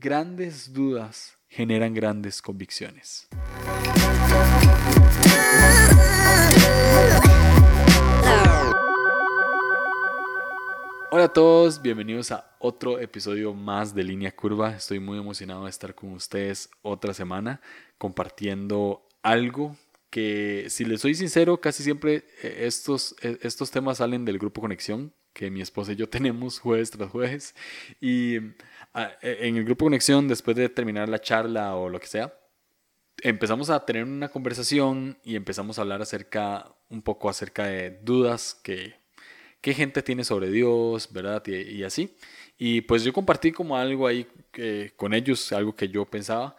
grandes dudas generan grandes convicciones. Hola a todos, bienvenidos a otro episodio más de Línea Curva. Estoy muy emocionado de estar con ustedes otra semana compartiendo algo que, si les soy sincero, casi siempre eh, estos, eh, estos temas salen del grupo Conexión, que mi esposa y yo tenemos jueves tras jueves. Y ah, e, en el grupo Conexión, después de terminar la charla o lo que sea, empezamos a tener una conversación y empezamos a hablar acerca, un poco acerca de dudas que qué gente tiene sobre Dios, ¿verdad? Y, así. Y pues yo compartí como algo ahí eh, con ellos, algo que yo pensaba.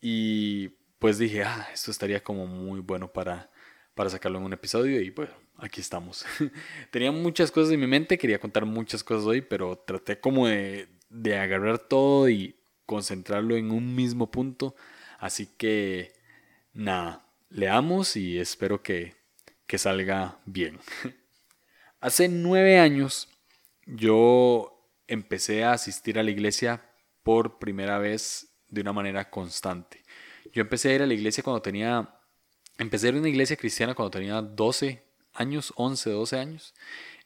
Y pues dije, ah, esto estaría como muy bueno para, para sacarlo en un episodio. Y bueno, aquí estamos. Tenía muchas cosas en mi mente, quería contar muchas cosas hoy, pero traté como de, de agarrar todo y concentrarlo en un mismo punto. Así que, nada, leamos y espero que, que salga bien. Hace nueve años yo empecé a asistir a la iglesia por primera vez de una manera constante. Yo empecé a ir a la iglesia cuando tenía, empecé a ir a una iglesia cristiana cuando tenía 12 años, 11, 12 años.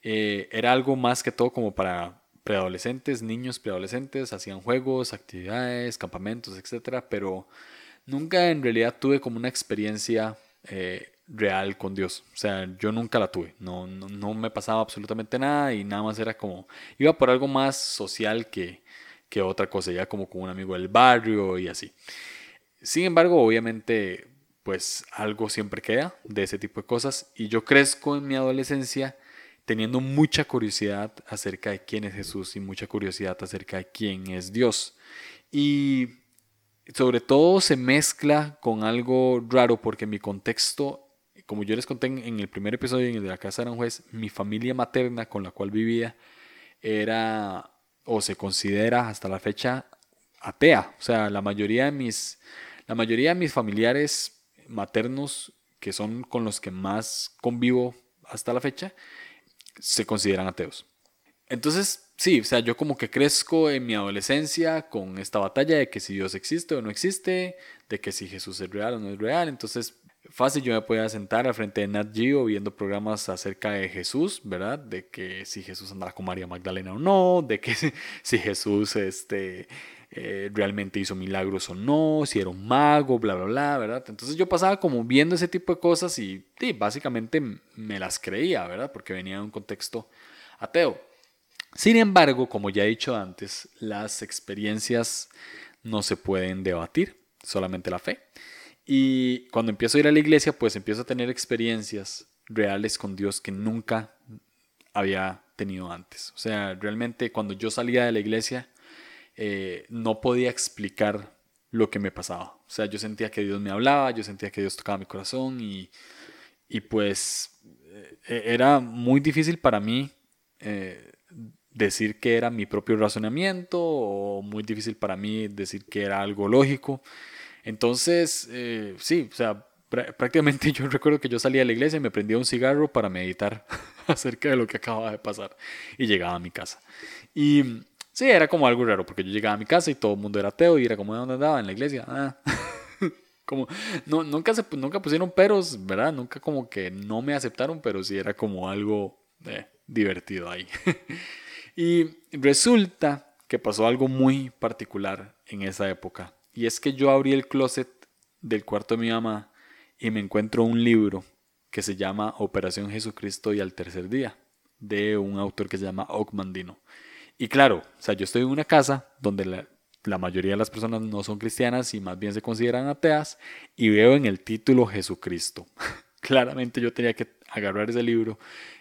Eh, era algo más que todo como para preadolescentes, niños preadolescentes, hacían juegos, actividades, campamentos, etc. Pero nunca en realidad tuve como una experiencia eh, real con Dios. O sea, yo nunca la tuve. No, no, me pasaba absolutamente nada y nada más era como, iba por algo más social que, que otra cosa, ya como con un amigo del barrio y así. Sin embargo, obviamente, pues algo siempre queda de ese tipo de cosas y yo crezco en mi adolescencia teniendo mucha curiosidad acerca de quién es Jesús y mucha curiosidad acerca de quién es Dios. Y sobre todo se mezcla con algo raro porque mi contexto como yo les conté en el primer episodio en el de la Casa de Aranjuez, mi familia materna con la cual vivía era o se considera hasta la fecha atea. O sea, la mayoría de mis, la mayoría de mis familiares maternos, que son con los que más convivo hasta la fecha, se consideran ateos. Entonces, sí, o sea, yo como que crezco en mi adolescencia con esta batalla de que si Dios existe o no existe, de que si Jesús es real o no es real. Entonces, fácil yo me podía sentar al frente de Nat Geo viendo programas acerca de Jesús, ¿verdad? De que si Jesús andaba con María Magdalena o no, de que si Jesús este, eh, realmente hizo milagros o no, si era un mago, bla, bla, bla, ¿verdad? Entonces yo pasaba como viendo ese tipo de cosas y sí, básicamente me las creía, ¿verdad? Porque venía de un contexto ateo. Sin embargo, como ya he dicho antes, las experiencias no se pueden debatir, solamente la fe. Y cuando empiezo a ir a la iglesia, pues empiezo a tener experiencias reales con Dios que nunca había tenido antes. O sea, realmente cuando yo salía de la iglesia, eh, no podía explicar lo que me pasaba. O sea, yo sentía que Dios me hablaba, yo sentía que Dios tocaba mi corazón y, y pues eh, era muy difícil para mí eh, decir que era mi propio razonamiento o muy difícil para mí decir que era algo lógico. Entonces, sí, o sea, prácticamente yo recuerdo que yo salía de la iglesia y me prendía un cigarro para meditar acerca de lo que acababa de pasar y llegaba a mi casa. Y sí, era como algo raro porque yo llegaba a mi casa y todo el mundo era ateo y era como, ¿de dónde andaba? En la iglesia. Ah. como, no, nunca, se, nunca pusieron peros, ¿verdad? Nunca como que no me aceptaron, pero sí era como algo eh, divertido ahí. y resulta que pasó algo muy particular en esa época y es que yo abrí el closet del cuarto de mi mamá y me encuentro un libro que se llama Operación Jesucristo y al tercer día, de un autor que se llama Ogmandino. Y claro, o sea, yo estoy en una casa donde la, mayoría de las personas no son cristianas y más bien se consideran ateas y veo en el título Jesucristo. Claramente yo tenía que agarrar ese libro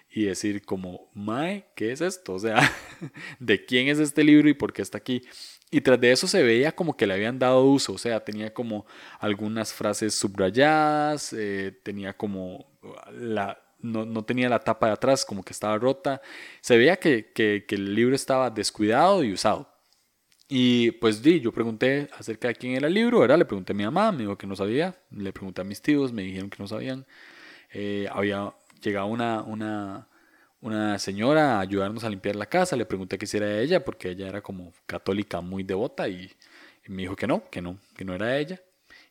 y decir como, Mae, ¿qué es esto? O sea, ¿de quién es este libro y por qué está aquí? Y tras de eso se veía como que le habían dado uso, o sea, tenía como algunas frases subrayadas, eh, tenía como la, no, tenía la tapa de atrás, como que estaba rota. Se veía que, que, el libro estaba descuidado y usado. Y pues di, yo pregunté acerca de quién era el libro, era, le pregunté a mi mamá, me dijo que no sabía, le pregunté a mis tíos, me dijeron que no sabían. Eh, había llegado una, una, una señora a ayudarnos a limpiar la casa. Le pregunté qué hiciera ella porque ella era como católica muy devota y Y me dijo que no, que no, que no era ella.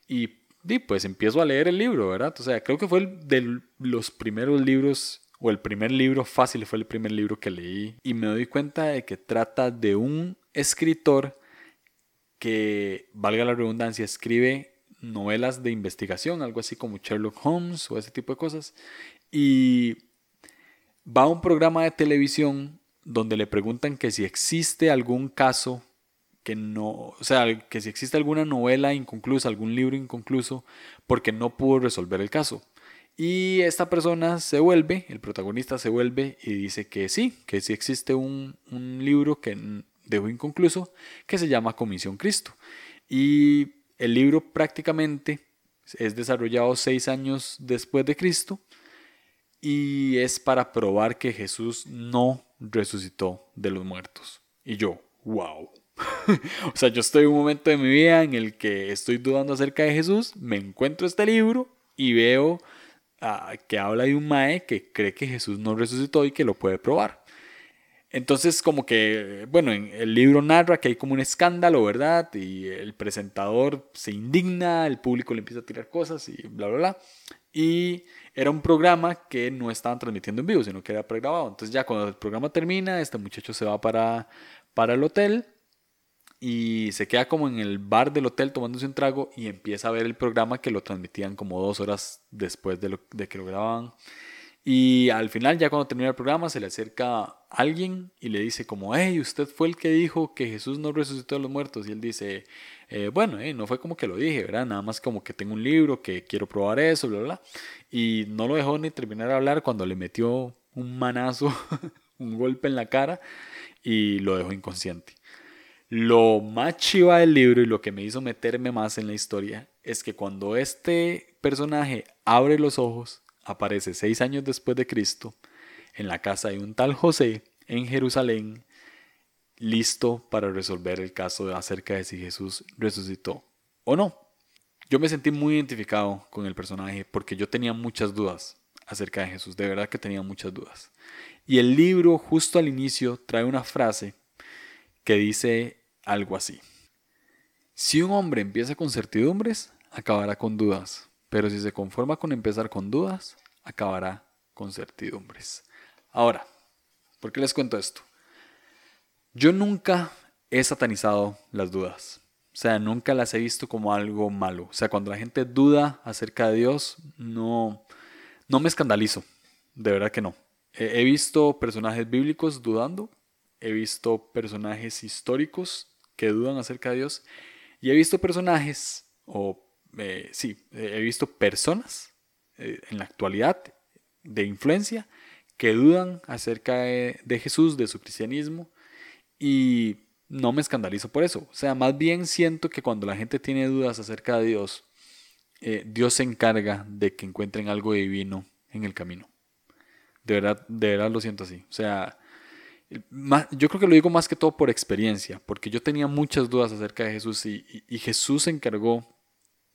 Y, pues empiezo a leer el libro, ¿verdad? O sea, creo que fue el de los primeros libros, o el primer libro fácil fue el primer libro que leí. Y me doy cuenta de que trata de un escritor que, valga la redundancia, escribe novelas de investigación, algo así como Sherlock Holmes o ese tipo de cosas. Y va a un programa de televisión donde le preguntan que si existe algún caso que no, o sea, que si existe alguna novela inconclusa, algún libro inconcluso, porque no pudo resolver el caso. Y esta persona se vuelve, el protagonista se vuelve y dice que sí, que sí existe un, libro que dejó inconcluso que se llama Comisión Cristo. Y el libro prácticamente es desarrollado seis años después de Cristo y es para probar que Jesús no resucitó de los muertos. Y yo, wow. o sea, yo estoy en un momento de mi vida en el que estoy dudando acerca de Jesús, me encuentro este libro y veo ah, que habla de un mae que cree que Jesús no resucitó y que lo puede probar. Entonces, como que, bueno, en el libro narra que hay como un escándalo, ¿verdad? Y el presentador se indigna, el público le empieza a tirar cosas y bla, bla, bla. Y era un programa que no estaban transmitiendo en vivo, sino que era pregrabado. Entonces ya cuando el programa termina, este muchacho se va para, para el hotel y se queda como en el bar del hotel tomándose un trago y empieza a ver el programa que lo transmitían como dos horas después de, lo, de que lo grababan. Y al final, ya cuando termina el programa, se le acerca alguien y le dice como, hey, usted fue el que dijo que Jesús no resucitó a los muertos. Y él dice, eh, bueno, eh, no fue como que lo dije, ¿verdad? Nada más como que tengo un libro, que quiero probar eso, bla, bla. Y no lo dejó ni terminar de hablar cuando le metió un manazo, un golpe en la cara y lo dejó inconsciente. Lo más chiva del libro y lo que me hizo meterme más en la historia es que cuando este personaje abre los ojos, aparece seis años después de Cristo en la casa de un tal José en Jerusalén, listo para resolver el caso acerca de si Jesús resucitó o no. Yo me sentí muy identificado con el personaje porque yo tenía muchas dudas acerca de Jesús, de verdad que tenía muchas dudas. Y el libro justo al inicio trae una frase que dice algo así. Si un hombre empieza con certidumbres, acabará con dudas, pero si se conforma con empezar con dudas, acabará con certidumbres. Ahora, ¿por qué les cuento esto? Yo nunca he satanizado las dudas. O sea, nunca las he visto como algo malo. O sea, cuando la gente duda acerca de Dios, no, no me escandalizo. De verdad que no. He, visto personajes bíblicos dudando. He visto personajes históricos que dudan acerca de Dios. Y he visto personajes o eh, sí, he visto personas eh, en la actualidad de influencia que dudan acerca de, Jesús, de su cristianismo, y no me escandalizo por eso. O sea, más bien siento que cuando la gente tiene dudas acerca de Dios, eh, Dios se encarga de que encuentren algo divino en el camino. De verdad, de verdad lo siento así. O sea, yo creo que lo digo más que todo por experiencia, porque yo tenía muchas dudas acerca de Jesús y, Jesús se encargó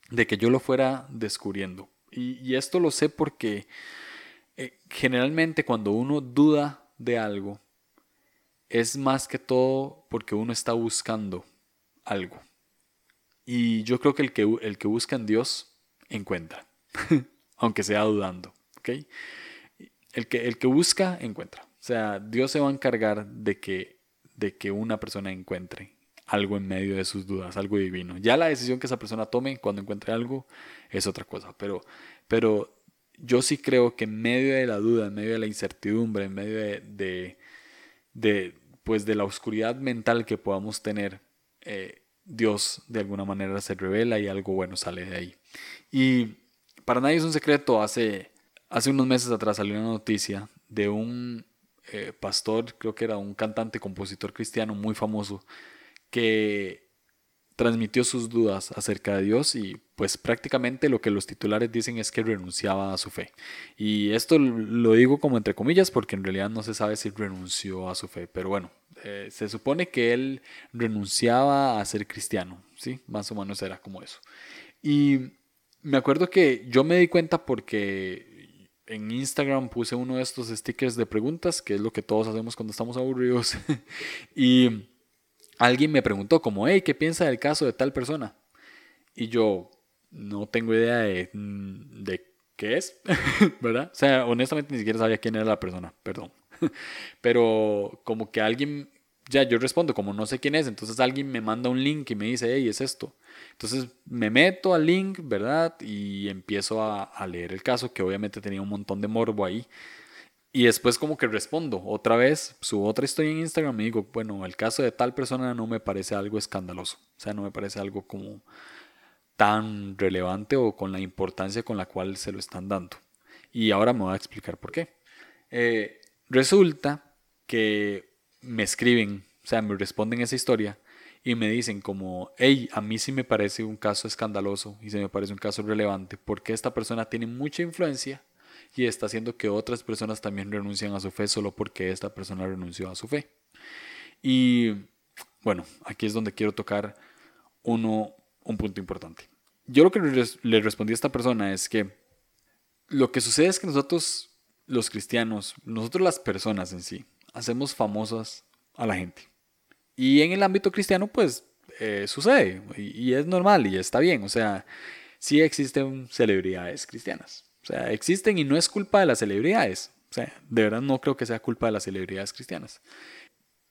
de que yo lo fuera descubriendo. Y, esto lo sé porque eh, generalmente cuando uno duda de algo, es más que todo porque uno está buscando algo. Y yo creo que el que, el que busca en Dios encuentra, aunque sea dudando. ¿okay? El, que, el que busca encuentra. O sea, Dios se va a encargar de que, de que una persona encuentre algo en medio de sus dudas, algo divino. Ya la decisión que esa persona tome cuando encuentre algo es otra cosa, pero, pero yo sí creo que en medio de la duda, en medio de la incertidumbre, en medio de, de, pues de la oscuridad mental que podamos tener, eh, Dios de alguna manera se revela y algo bueno sale de ahí. Y para nadie es un secreto, hace, hace unos meses atrás salió una noticia de un eh, pastor, creo que era un cantante, compositor cristiano muy famoso, que transmitió sus dudas acerca de Dios y pues prácticamente lo que los titulares dicen es que renunciaba a su fe. Y esto lo digo como entre comillas porque en realidad no se sabe si renunció a su fe, pero bueno, eh, se supone que él renunciaba a ser cristiano, ¿sí? Más o menos era como eso. Y me acuerdo que yo me di cuenta porque en Instagram puse uno de estos stickers de preguntas, que es lo que todos hacemos cuando estamos aburridos. y alguien me preguntó como, hey, ¿qué piensa del caso de tal persona? Y yo no tengo idea de, mm, de qué es, ¿verdad? O sea, honestamente ni siquiera sabía quién era la persona, perdón. Pero como que alguien, ya yo respondo como no sé quién es, entonces alguien me manda un link y me dice, hey, es esto. Entonces me meto al link, ¿verdad? Y empiezo a, leer el caso, que obviamente tenía un montón de morbo ahí. Y después como que respondo otra vez, subo otra historia en Instagram y digo, bueno, el caso de tal persona no me parece algo escandaloso. O sea, no me parece algo como tan relevante o con la importancia con la cual se lo están dando. Y ahora me voy a explicar por qué. Eh, resulta que me escriben, o sea, me responden esa historia y me dicen como, hey, a mí sí me parece un caso escandaloso y se me parece un caso relevante porque esta persona tiene mucha influencia y está haciendo que otras personas también renuncien a su fe solo porque esta persona renunció a su fe. Y bueno, aquí es donde quiero tocar uno, un punto importante yo lo que le respondí a esta persona es que lo que sucede es que nosotros, los cristianos, nosotros las personas en sí, hacemos famosas a la gente. Y en el ámbito cristiano, pues, eh, sucede. Y, es normal y está bien. O sea, sí existen celebridades cristianas. O sea, existen y no es culpa de las celebridades. O sea, de verdad no creo que sea culpa de las celebridades cristianas.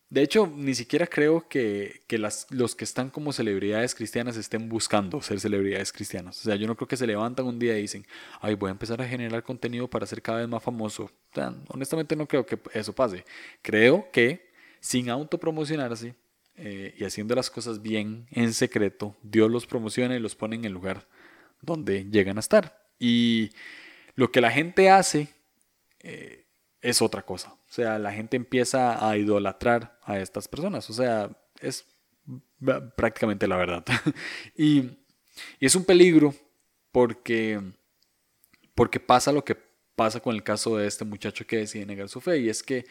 De hecho, ni siquiera creo que, las, los que están como celebridades cristianas estén buscando ser celebridades cristianas. O sea, yo no creo que se levantan un día y dicen, ay, voy a empezar a generar contenido para ser cada vez más famoso. O sea, honestamente no creo que eso pase. Creo que sin autopromocionarse eh, y haciendo las cosas bien en secreto, Dios los promociona y los pone en el lugar donde llegan a estar. Y lo que la gente hace... Eh, es otra cosa. O sea, la gente empieza a idolatrar a estas personas. O sea, es prácticamente la verdad. y, es un peligro porque, porque pasa lo que pasa con el caso de este muchacho que decide negar su fe. Y es que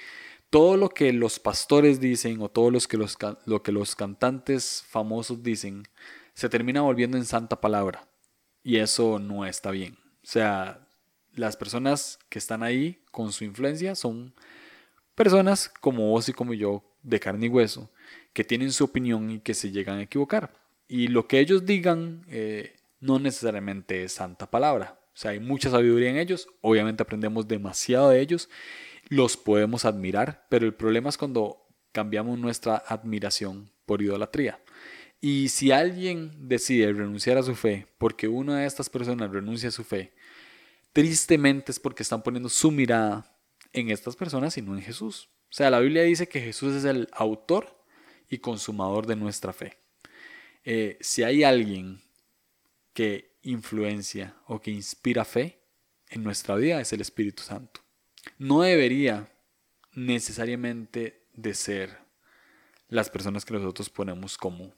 todo lo que los pastores dicen o todo que los, lo que los cantantes famosos dicen se termina volviendo en santa palabra. Y eso no está bien. O sea, las personas que están ahí con su influencia son personas como vos y como yo, de carne y hueso, que tienen su opinión y que se llegan a equivocar. Y lo que ellos digan eh, no necesariamente es santa palabra. O sea, hay mucha sabiduría en ellos, obviamente aprendemos demasiado de ellos, los podemos admirar, pero el problema es cuando cambiamos nuestra admiración por idolatría. Y si alguien decide renunciar a su fe porque una de estas personas renuncia a su fe tristemente es porque están poniendo su mirada en estas personas y no en Jesús. O sea, la Biblia dice que Jesús es el autor y consumador de nuestra fe. Eh, si hay alguien que influencia o que inspira fe en nuestra vida es el Espíritu Santo. No debería necesariamente de ser las personas que nosotros ponemos como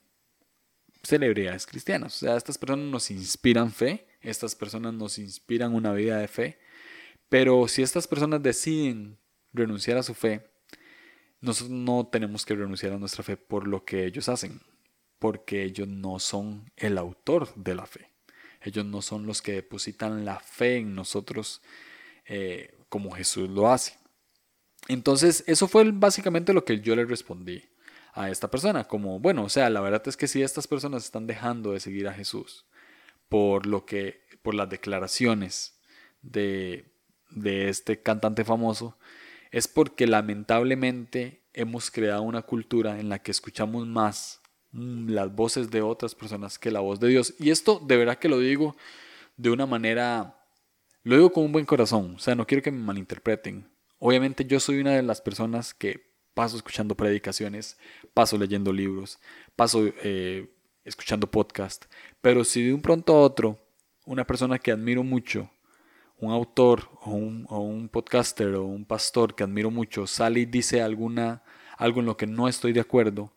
celebridades cristianas. O sea, estas personas nos inspiran fe estas personas nos inspiran una vida de fe, pero si estas personas deciden renunciar a su fe, nosotros no tenemos que renunciar a nuestra fe por lo que ellos hacen, porque ellos no son el autor de la fe. Ellos no son los que depositan la fe en nosotros eh, como Jesús lo hace. Entonces, eso fue básicamente lo que yo le respondí a esta persona, como, bueno, o sea, la verdad es que si estas personas están dejando de seguir a Jesús, por lo que, por las declaraciones de, de este cantante famoso, es porque lamentablemente hemos creado una cultura en la que escuchamos más mm, las voces de otras personas que la voz de Dios. Y esto de verdad que lo digo de una manera, lo digo con un buen corazón, o sea, no quiero que me malinterpreten. Obviamente yo soy una de las personas que paso escuchando predicaciones, paso leyendo libros, paso eh, escuchando podcast, pero si de un pronto a otro una persona que admiro mucho, un autor o un, podcaster o un pastor que admiro mucho sale y dice alguna, algo en lo que no estoy de acuerdo,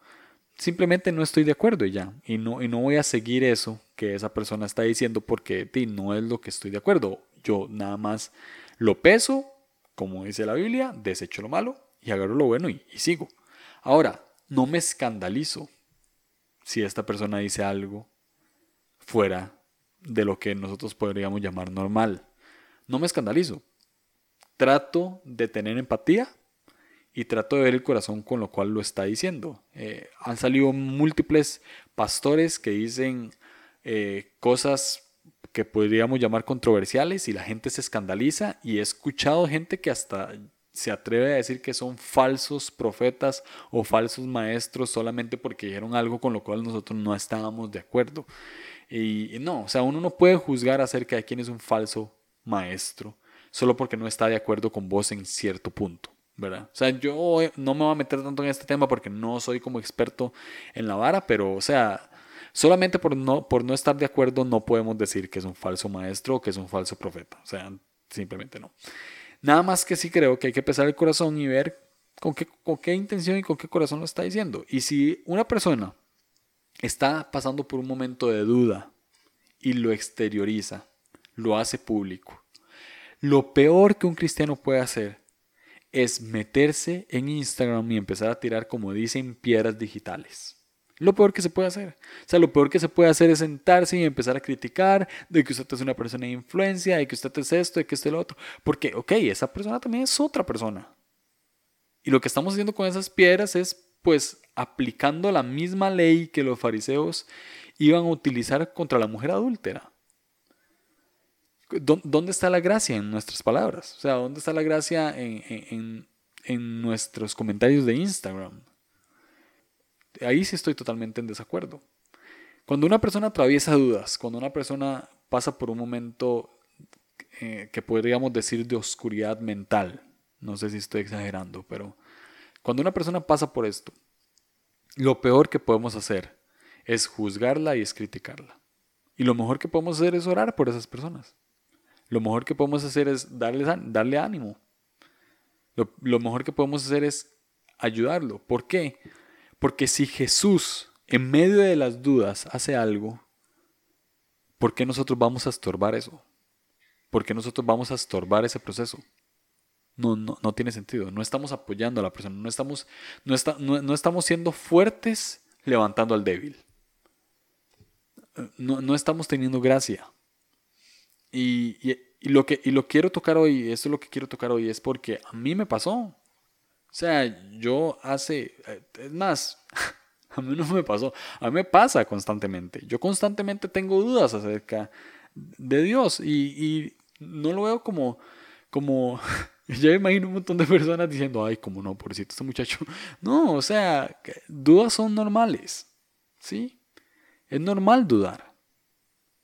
simplemente no estoy de acuerdo y ya. Y no, y no voy a seguir eso que esa persona está diciendo porque no es lo que estoy de acuerdo. Yo nada más lo peso, como dice la Biblia, desecho lo malo y agarro lo bueno y sigo. Ahora, no me escandalizo si esta persona dice algo fuera de lo que nosotros podríamos llamar normal. No me escandalizo. Trato de tener empatía y trato de ver el corazón con lo cual lo está diciendo. Eh, han salido múltiples pastores que dicen eh, cosas que podríamos llamar controversiales y la gente se escandaliza y he escuchado gente que hasta se atreve a decir que son falsos profetas o falsos maestros solamente porque dijeron algo con lo cual nosotros no estábamos de acuerdo. Y, no, o sea, uno no puede juzgar acerca de quién es un falso maestro solo porque no está de acuerdo con vos en cierto punto. ¿verdad? O sea, yo no me voy a meter tanto en este tema porque no soy como experto en la vara, pero, o sea, solamente por no, estar de acuerdo no podemos decir que es un falso maestro o que es un falso profeta. O sea, simplemente no. Nada más que sí creo que hay que pesar el corazón y ver con qué, con qué intención y con qué corazón lo está diciendo. Y si una persona está pasando por un momento de duda y lo exterioriza, lo hace público, lo peor que un cristiano puede hacer es meterse en Instagram y empezar a tirar, como dicen, piedras digitales. Lo peor que se puede hacer. O sea, lo peor que se puede hacer es sentarse y empezar a criticar de que usted es una persona de influencia, de que usted es esto, de que usted es lo otro. Porque, ok, esa persona también es otra persona. Y lo que estamos haciendo con esas piedras es, pues, aplicando la misma ley que los fariseos iban a utilizar contra la mujer adúltera. ¿Dónde está la gracia en nuestras palabras? O sea, ¿dónde está la gracia en, nuestros comentarios de Instagram? Ahí sí estoy totalmente en desacuerdo. Cuando una persona atraviesa dudas, cuando una persona pasa por un momento eh, que podríamos decir de oscuridad mental, no sé si estoy exagerando, pero cuando una persona pasa por esto, lo peor que podemos hacer es juzgarla y es criticarla. Y lo mejor que podemos hacer es orar por esas personas. Lo mejor que podemos hacer es darle, darle ánimo. Lo, mejor que podemos hacer es ayudarlo. ¿Por qué? Porque si Jesús en medio de las dudas hace algo, ¿por qué nosotros vamos a estorbar eso? ¿Por qué nosotros vamos a estorbar ese proceso? No, no, no tiene sentido. No estamos apoyando a la persona. No estamos, no, está, no, estamos siendo fuertes levantando al débil. No, no estamos teniendo gracia. Y, lo que y lo quiero tocar hoy, esto es lo que quiero tocar hoy, es porque a mí me pasó. O sea, yo hace, es más, a mí no me pasó, a mí me pasa constantemente. Yo constantemente tengo dudas acerca de Dios y, no lo veo como, como, ya imagino un montón de personas diciendo, ay, como no, pobrecito este muchacho. No, o sea, dudas son normales, ¿sí? Es normal dudar.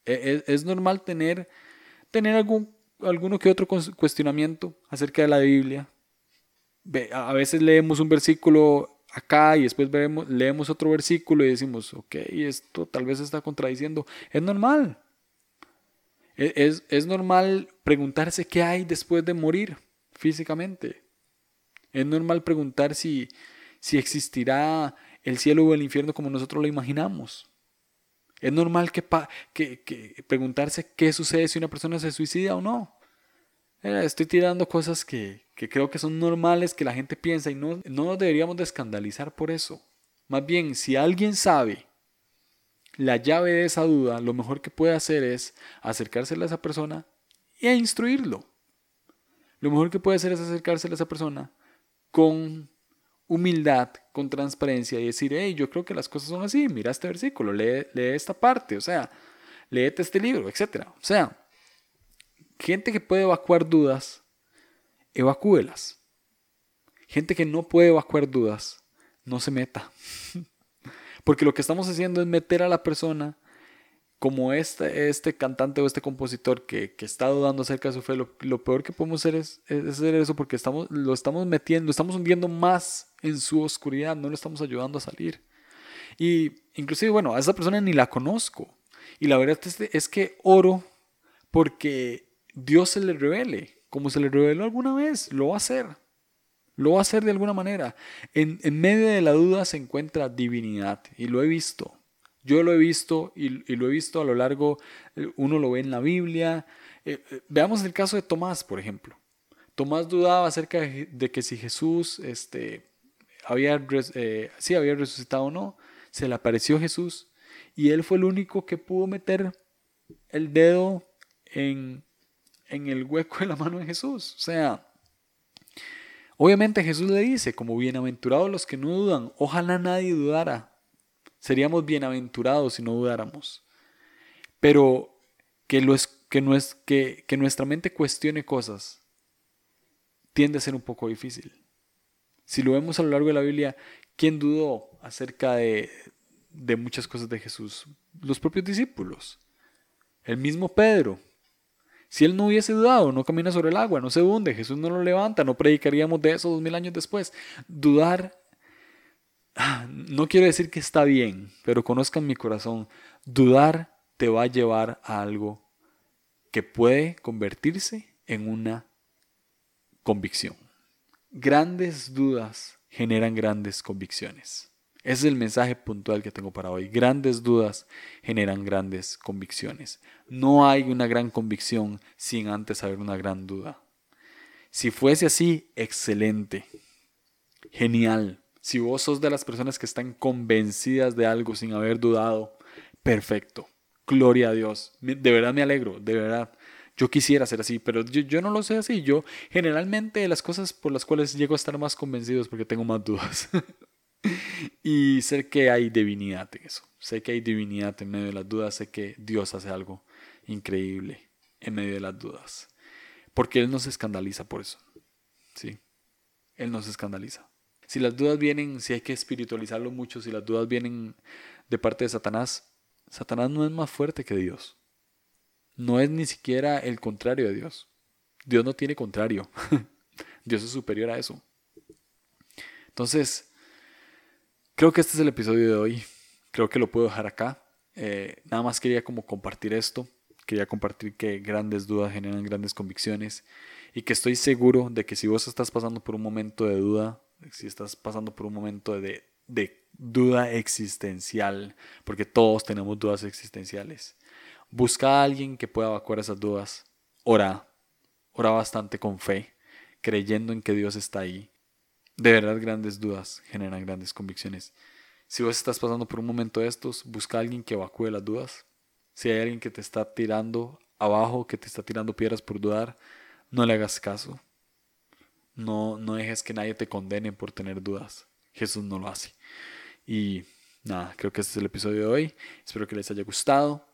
Es, es normal tener tener algún, alguno que otro cuestionamiento acerca de la Biblia. A veces leemos un versículo acá y después leemos otro versículo y decimos, ok, esto tal vez está contradiciendo. Es normal. E-, es, es, normal preguntarse qué hay después de morir físicamente. Es normal preguntar si, si existirá el cielo o el infierno como nosotros lo imaginamos. Es normal que, que, preguntarse qué sucede si una persona se suicida o no. Estoy tirando cosas que, creo que son normales, que la gente piensa y no, no nos deberíamos de escandalizar por eso. Más bien, si alguien sabe la llave de esa duda, lo mejor que puede hacer es acercársela a esa persona e instruirlo. Lo mejor que puede hacer es acercársela a esa persona con humildad, con transparencia y decir, hey, yo creo que las cosas son así, mira este versículo, lee, esta parte, o sea, léete este libro, etc. O sea, gente que puede evacuar dudas, evacúelas. Gente que no puede evacuar dudas, no se meta. Porque lo que estamos haciendo es meter a la persona como este, este cantante o este compositor que, que está dudando acerca de su fe, lo, peor que podemos hacer es, hacer eso porque estamos, lo estamos metiendo, estamos hundiendo más en su oscuridad, no lo estamos ayudando a salir. Y inclusive, bueno, a esa persona ni la conozco. Y la verdad es, es que oro porque Dios se le revele, como se le reveló alguna vez, lo va a hacer. Lo va a hacer de alguna manera. En, en medio de la duda se encuentra divinidad y lo he visto. Yo lo he visto y, lo he visto a lo largo, eh, uno lo ve en la Biblia. Eh, eh, veamos el caso de Tomás, por ejemplo. Tomás dudaba acerca de que si Jesús este, había, había resucitado o no. Se le apareció Jesús y él fue el único que pudo meter el dedo en, en el hueco de la mano de Jesús. O sea, Obviamente Jesús le dice, como bienaventurados los que no dudan, ojalá nadie dudara. Seríamos bienaventurados si no dudáramos. Pero que, lo es, que, no es, que, que nuestra mente cuestione cosas tiende a ser un poco difícil. Si lo vemos a lo largo de la Biblia, ¿quién dudó acerca de, de muchas cosas de Jesús? Los propios discípulos. El mismo Pedro. Si él no hubiese dudado, no camina sobre el agua, no se hunde, Jesús no lo levanta, no predicaríamos de eso dos mil años después. Dudar, ah, no quiero decir que está bien, pero conozcan mi corazón, dudar te va a llevar a algo que puede convertirse en una convicción. Grandes dudas generan grandes convicciones. Ese es el mensaje puntual que tengo para hoy. Grandes dudas generan grandes convicciones. No hay una gran convicción sin antes haber una gran duda. Si fuese así, excelente. Genial. Si vos sos de las personas que están convencidas de algo sin haber dudado, perfecto. Gloria a Dios. De verdad me alegro, de verdad. Yo quisiera ser así, pero yo, no lo sé así. Yo generalmente las cosas por las cuales llego a estar más convencido es porque tengo más dudas. y sé que hay divinidad en eso. Sé que hay divinidad en medio de las dudas. Sé que Dios hace algo increíble en medio de las dudas. Porque Él no se escandaliza por eso. ¿Sí? Él no se escandaliza. Si las dudas vienen, si hay que espiritualizarlo mucho, si las dudas vienen de parte de Satanás, Satanás no es más fuerte que Dios. No es ni siquiera el contrario de Dios. Dios no tiene contrario. Dios es superior a eso. Entonces, Creo que este es el episodio de hoy. Creo que lo puedo dejar acá. Eh, nada más quería como compartir esto. Quería compartir que grandes dudas generan grandes convicciones y que estoy seguro de que si vos estás pasando por un momento de duda, si estás pasando por un momento de, de duda existencial, porque todos tenemos dudas existenciales, busca a alguien que pueda evacuar esas dudas. Ora, ora bastante con fe, creyendo en que Dios está ahí de verdad, grandes dudas generan grandes convicciones. Si vos estás pasando por un momento de estos, busca a alguien que evacúe las dudas. Si hay alguien que te está tirando abajo, que te está tirando piedras por dudar, no le hagas caso. No, no dejes que nadie te condene por tener dudas. Jesús no lo hace. Y nada, creo que este es el episodio de hoy. Espero que les haya gustado.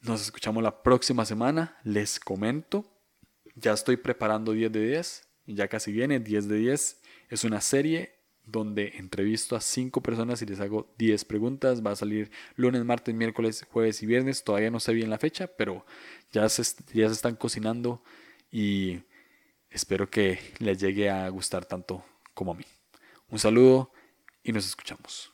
Nos escuchamos la próxima semana. Les comento. Ya estoy preparando 10 de 10. Ya casi viene 10 de 10. Es una serie donde entrevisto a cinco personas y les hago 10 preguntas. Va a salir lunes, martes, miércoles, jueves y viernes. Todavía no sé bien la fecha, pero ya se, ya se están cocinando y espero que les llegue a gustar tanto como a mí. Un saludo y nos escuchamos.